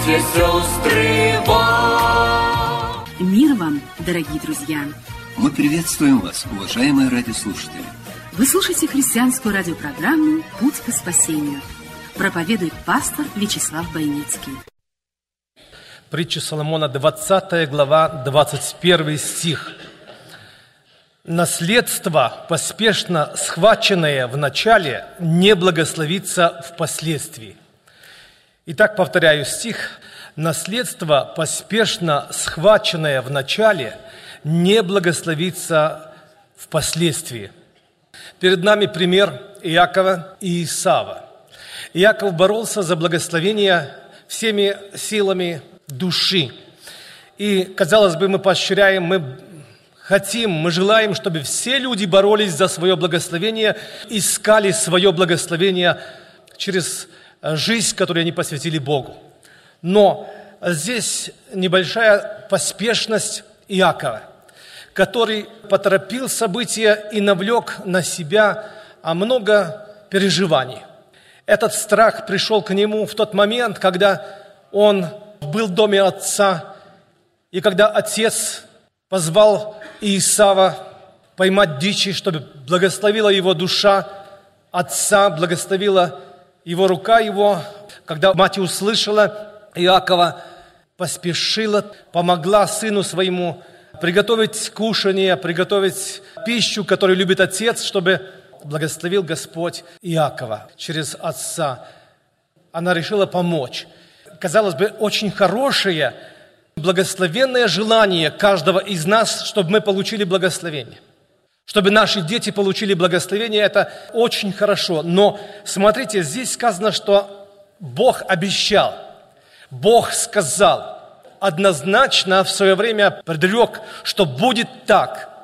братья, сестры, вам. Мир вам, дорогие друзья! Мы приветствуем вас, уважаемые радиослушатели. Вы слушаете христианскую радиопрограмму «Путь к спасению». Проповедует пастор Вячеслав Бойницкий. Притча Соломона, 20 глава, 21 стих. Наследство, поспешно схваченное в начале, не благословится впоследствии. Итак, повторяю стих. Наследство, поспешно схваченное в начале, не благословится впоследствии. Перед нами пример Иакова и Исава. Иаков боролся за благословение всеми силами души. И, казалось бы, мы поощряем, мы хотим, мы желаем, чтобы все люди боролись за свое благословение, искали свое благословение через жизнь, которую они посвятили Богу. Но здесь небольшая поспешность Иакова, который поторопил события и навлек на себя много переживаний. Этот страх пришел к нему в тот момент, когда он был в доме отца, и когда отец позвал Иисава поймать дичи, чтобы благословила его душа отца, благословила его рука его. Когда мать услышала Иакова, поспешила, помогла сыну своему приготовить кушание, приготовить пищу, которую любит отец, чтобы благословил Господь Иакова через отца. Она решила помочь. Казалось бы, очень хорошее, благословенное желание каждого из нас, чтобы мы получили благословение. Чтобы наши дети получили благословение, это очень хорошо. Но смотрите, здесь сказано, что Бог обещал, Бог сказал, однозначно в свое время предрек, что будет так –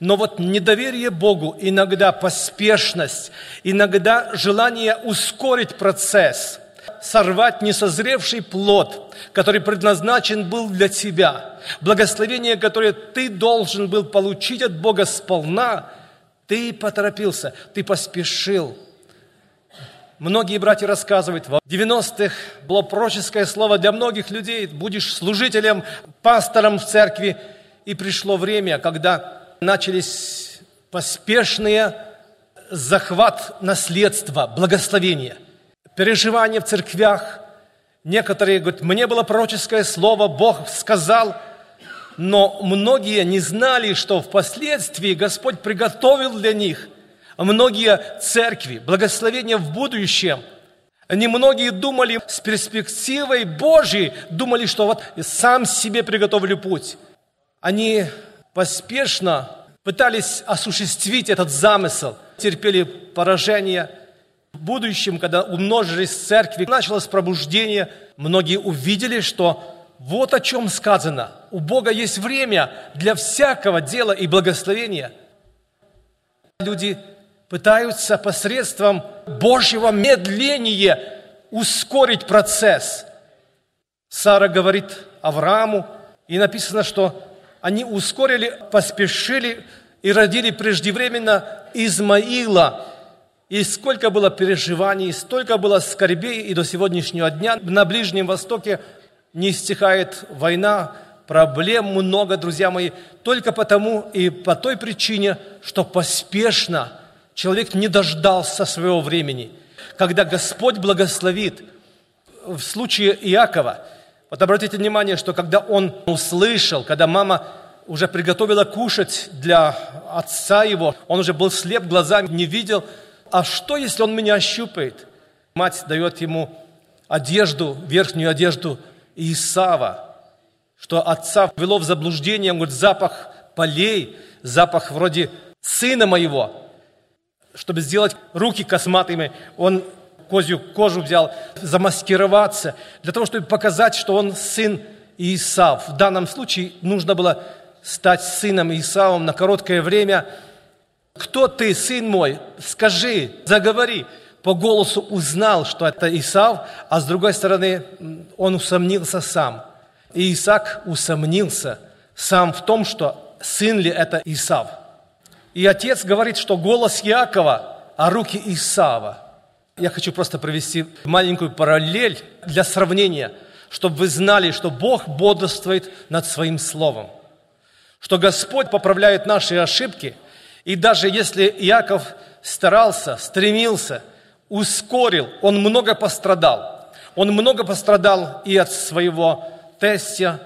но вот недоверие Богу, иногда поспешность, иногда желание ускорить процесс, сорвать несозревший плод, который предназначен был для тебя, благословение, которое ты должен был получить от Бога сполна, ты поторопился, ты поспешил. Многие братья рассказывают, в 90-х было пророческое слово для многих людей, будешь служителем, пастором в церкви, и пришло время, когда начались поспешные захват наследства, благословения, переживания в церквях. Некоторые говорят, мне было пророческое слово, Бог сказал, но многие не знали, что впоследствии Господь приготовил для них многие церкви, благословения в будущем. Немногие думали с перспективой Божьей, думали, что вот сам себе приготовлю путь. Они поспешно пытались осуществить этот замысел, терпели поражение. Будущем, когда умножились церкви, началось пробуждение, многие увидели, что вот о чем сказано. У Бога есть время для всякого дела и благословения. Люди пытаются посредством Божьего медления ускорить процесс. Сара говорит Аврааму, и написано, что они ускорили, поспешили и родили преждевременно Измаила. И сколько было переживаний, столько было скорбей, и до сегодняшнего дня на Ближнем Востоке не стихает война, проблем много, друзья мои, только потому и по той причине, что поспешно человек не дождался своего времени. Когда Господь благословит, в случае Иакова – вот обратите внимание, что когда он услышал, когда мама уже приготовила кушать для отца его, он уже был слеп глазами, не видел. А что, если он меня ощупает? Мать дает ему одежду, верхнюю одежду Исава, что отца ввело в заблуждение, он говорит, запах полей, запах вроде сына моего. Чтобы сделать руки косматыми, он козью кожу взял, замаскироваться, для того, чтобы показать, что он сын Исав. В данном случае нужно было стать сыном Исавом на короткое время. Кто ты, сын мой? Скажи, заговори. По голосу узнал, что это Исав, а с другой стороны, он усомнился сам. И Исаак усомнился сам в том, что сын ли это Исав. И отец говорит, что голос Якова, а руки Исава. Я хочу просто провести маленькую параллель для сравнения, чтобы вы знали, что Бог бодрствует над Своим Словом, что Господь поправляет наши ошибки – и даже если Иаков старался, стремился, ускорил, он много пострадал. Он много пострадал и от своего тестя,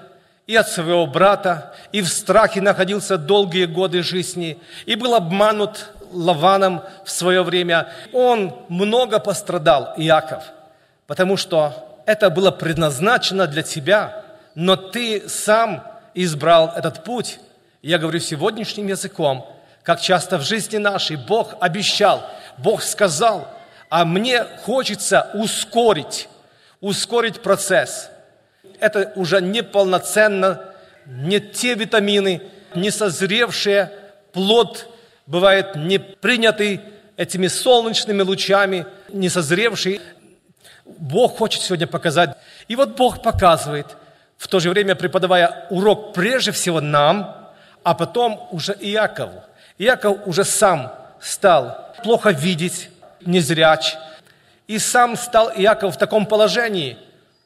и от своего брата, и в страхе находился долгие годы жизни, и был обманут Лаваном в свое время. Он много пострадал, Иаков, потому что это было предназначено для тебя, но ты сам избрал этот путь. Я говорю сегодняшним языком – как часто в жизни нашей Бог обещал, Бог сказал, а мне хочется ускорить, ускорить процесс. Это уже неполноценно, не те витамины, не созревшие, плод бывает не принятый этими солнечными лучами, не созревший. Бог хочет сегодня показать. И вот Бог показывает, в то же время преподавая урок прежде всего нам, а потом уже Иакову. Иаков уже сам стал плохо видеть, незряч, и сам стал Иаков в таком положении,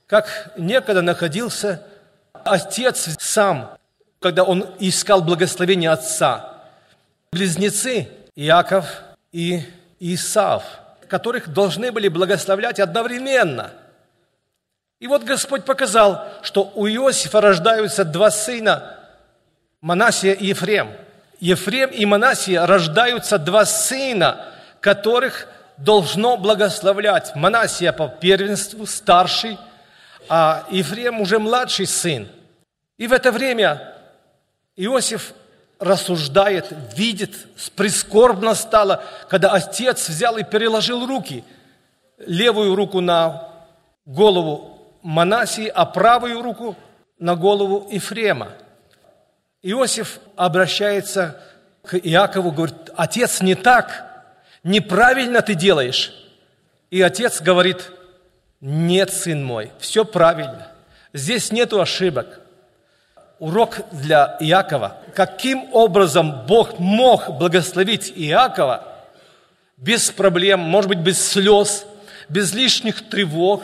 как некогда находился отец сам, когда он искал благословение отца. Близнецы Иаков и Исав, которых должны были благословлять одновременно. И вот Господь показал, что у Иосифа рождаются два сына, Манасия и Ефрем – Ефрем и Манасия рождаются два сына, которых должно благословлять. Манасия по первенству старший, а Ефрем уже младший сын. И в это время Иосиф рассуждает, видит, прискорбно стало, когда отец взял и переложил руки, левую руку на голову Манасии, а правую руку на голову Ефрема – Иосиф обращается к Иакову, говорит, отец, не так, неправильно ты делаешь. И отец говорит, нет, сын мой, все правильно. Здесь нету ошибок. Урок для Иакова. Каким образом Бог мог благословить Иакова без проблем, может быть, без слез, без лишних тревог,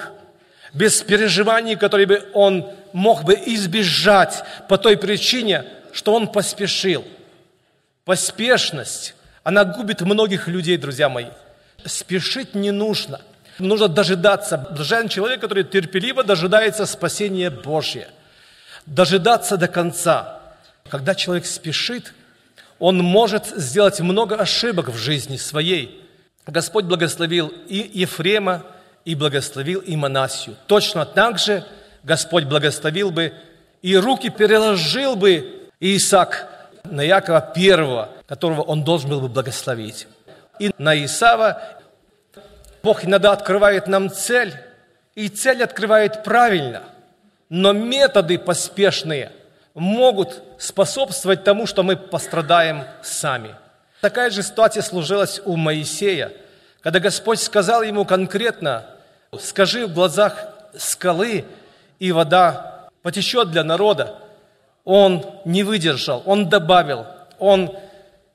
без переживаний, которые бы он мог бы избежать по той причине, что он поспешил. Поспешность, она губит многих людей, друзья мои. Спешить не нужно. Нужно дожидаться. Блажен человек, который терпеливо дожидается спасения Божьего. Дожидаться до конца. Когда человек спешит, он может сделать много ошибок в жизни своей. Господь благословил и Ефрема, и благословил и Манасию. Точно так же Господь благословил бы и руки переложил бы Исаак на Якова первого, которого он должен был бы благословить. И на Исава Бог иногда открывает нам цель, и цель открывает правильно, но методы поспешные могут способствовать тому, что мы пострадаем сами. Такая же ситуация сложилась у Моисея, когда Господь сказал ему конкретно, скажи в глазах скалы, и вода потечет для народа он не выдержал, он добавил, он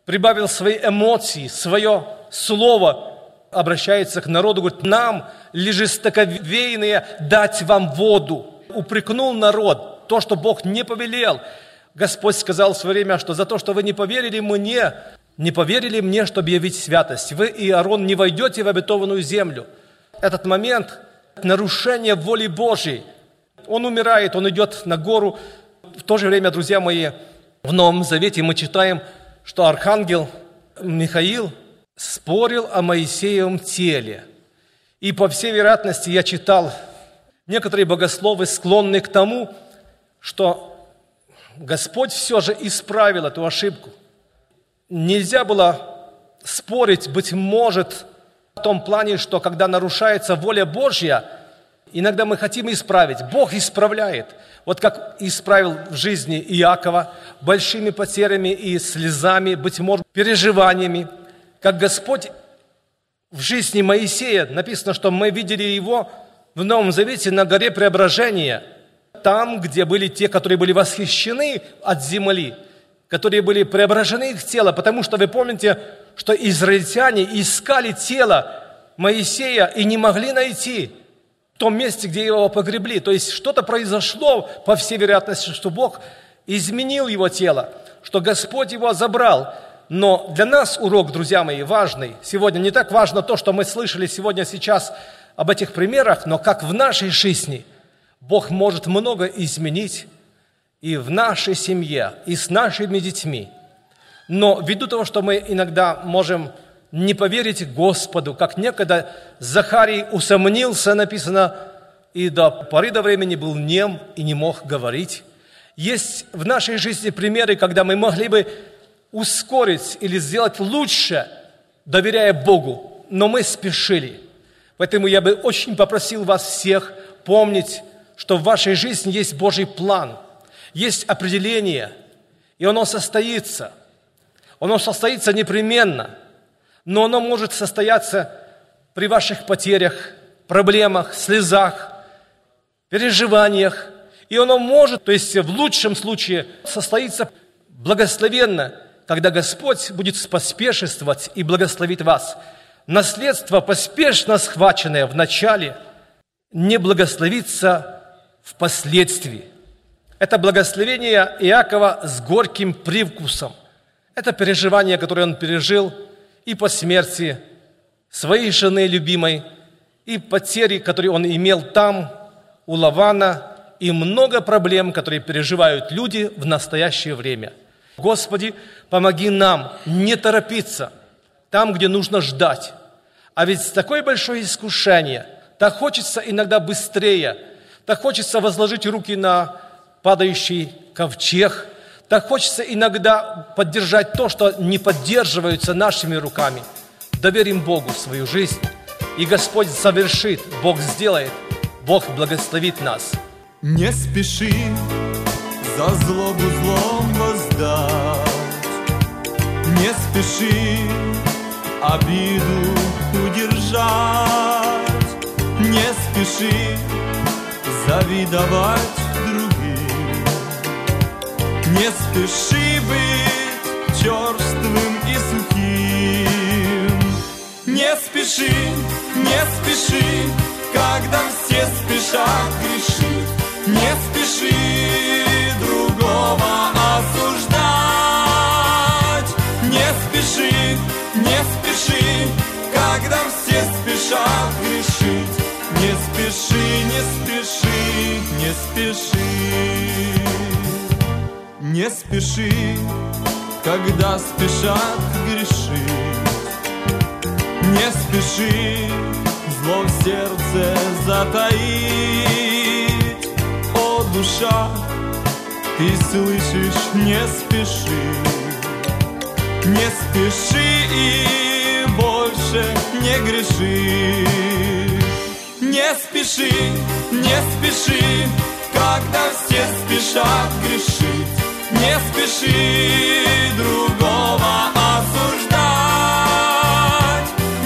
прибавил свои эмоции, свое слово, обращается к народу, говорит, нам, ли жестоковейные, дать вам воду. Упрекнул народ, то, что Бог не повелел. Господь сказал в свое время, что за то, что вы не поверили мне, не поверили мне, чтобы явить святость, вы и Аарон не войдете в обетованную землю. Этот момент нарушения воли Божьей. Он умирает, он идет на гору, в то же время, друзья мои, в Новом Завете мы читаем, что архангел Михаил спорил о Моисеевом теле. И по всей вероятности я читал, некоторые богословы склонны к тому, что Господь все же исправил эту ошибку. Нельзя было спорить, быть может, в том плане, что когда нарушается воля Божья – Иногда мы хотим исправить. Бог исправляет. Вот как исправил в жизни Иакова большими потерями и слезами, быть может, переживаниями. как Господь в жизни Моисея, написано, что мы видели его в Новом Завете на горе Преображения, там, где были те, которые были восхищены от земли, которые были преображены их тело, потому что вы помните, что израильтяне искали тело Моисея и не могли найти том месте, где его погребли. То есть что-то произошло, по всей вероятности, что Бог изменил его тело, что Господь его забрал. Но для нас урок, друзья мои, важный. Сегодня не так важно то, что мы слышали сегодня сейчас об этих примерах, но как в нашей жизни Бог может много изменить и в нашей семье, и с нашими детьми. Но ввиду того, что мы иногда можем не поверить Господу, как некогда Захарий усомнился, написано, и до поры до времени был нем и не мог говорить. Есть в нашей жизни примеры, когда мы могли бы ускорить или сделать лучше, доверяя Богу, но мы спешили. Поэтому я бы очень попросил вас всех помнить, что в вашей жизни есть Божий план – есть определение, и оно состоится. Оно состоится непременно, но оно может состояться при ваших потерях, проблемах, слезах, переживаниях. И оно может, то есть в лучшем случае, состоится благословенно, когда Господь будет поспешествовать и благословить вас. Наследство, поспешно схваченное в начале, не благословится впоследствии. Это благословение Иакова с горьким привкусом. Это переживание, которое он пережил и по смерти своей жены любимой, и потери, которые он имел там, у Лавана, и много проблем, которые переживают люди в настоящее время. Господи, помоги нам не торопиться там, где нужно ждать. А ведь такое большое искушение, так хочется иногда быстрее, так хочется возложить руки на падающий ковчег. Так хочется иногда поддержать то, что не поддерживается нашими руками. Доверим Богу свою жизнь, и Господь совершит, Бог сделает, Бог благословит нас. Не спеши за злобу злом воздать, Не спеши обиду удержать, Не спеши завидовать не спеши быть черствым и сухим. Не спеши, не спеши, когда все спешат грешить. Не спеши другого осуждать. Не спеши, не спеши, когда все спешат грешить не спеши, когда спешат грешить. Не спеши зло в сердце затаить. О, душа, ты слышишь, не спеши. Не спеши и больше не греши. Не спеши, не спеши, когда все спешат грешить. Не спеши другого осуждать.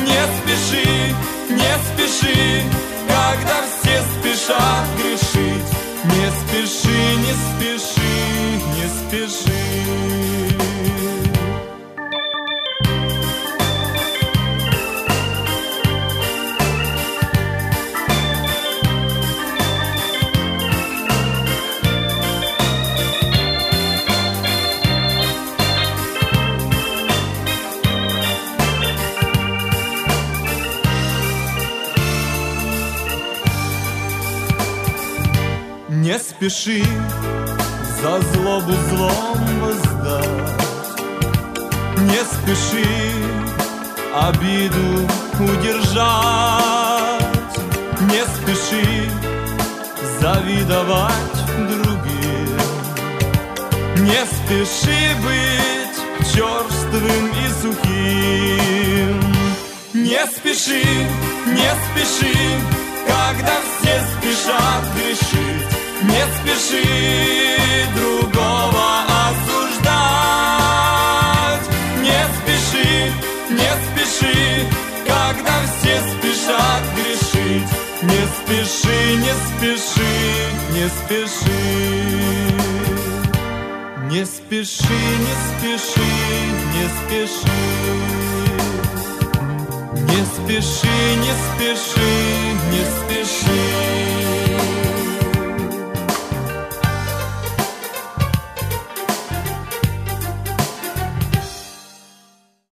Не спеши, не спеши Когда все спешат грешить. Не спеши, не спеши, не спеши спеши за злобу злом воздать Не спеши обиду удержать. Не спеши завидовать другим. Не спеши быть черствым и сухим. Не спеши, не спеши, когда все спешат грешить не спеши другого осуждать. Не спеши, не спеши Когда все спешат грешить. Не спеши, не спеши, не спеши. Не спеши, не спеши, не спеши. Не спеши, не спеши, не спеши.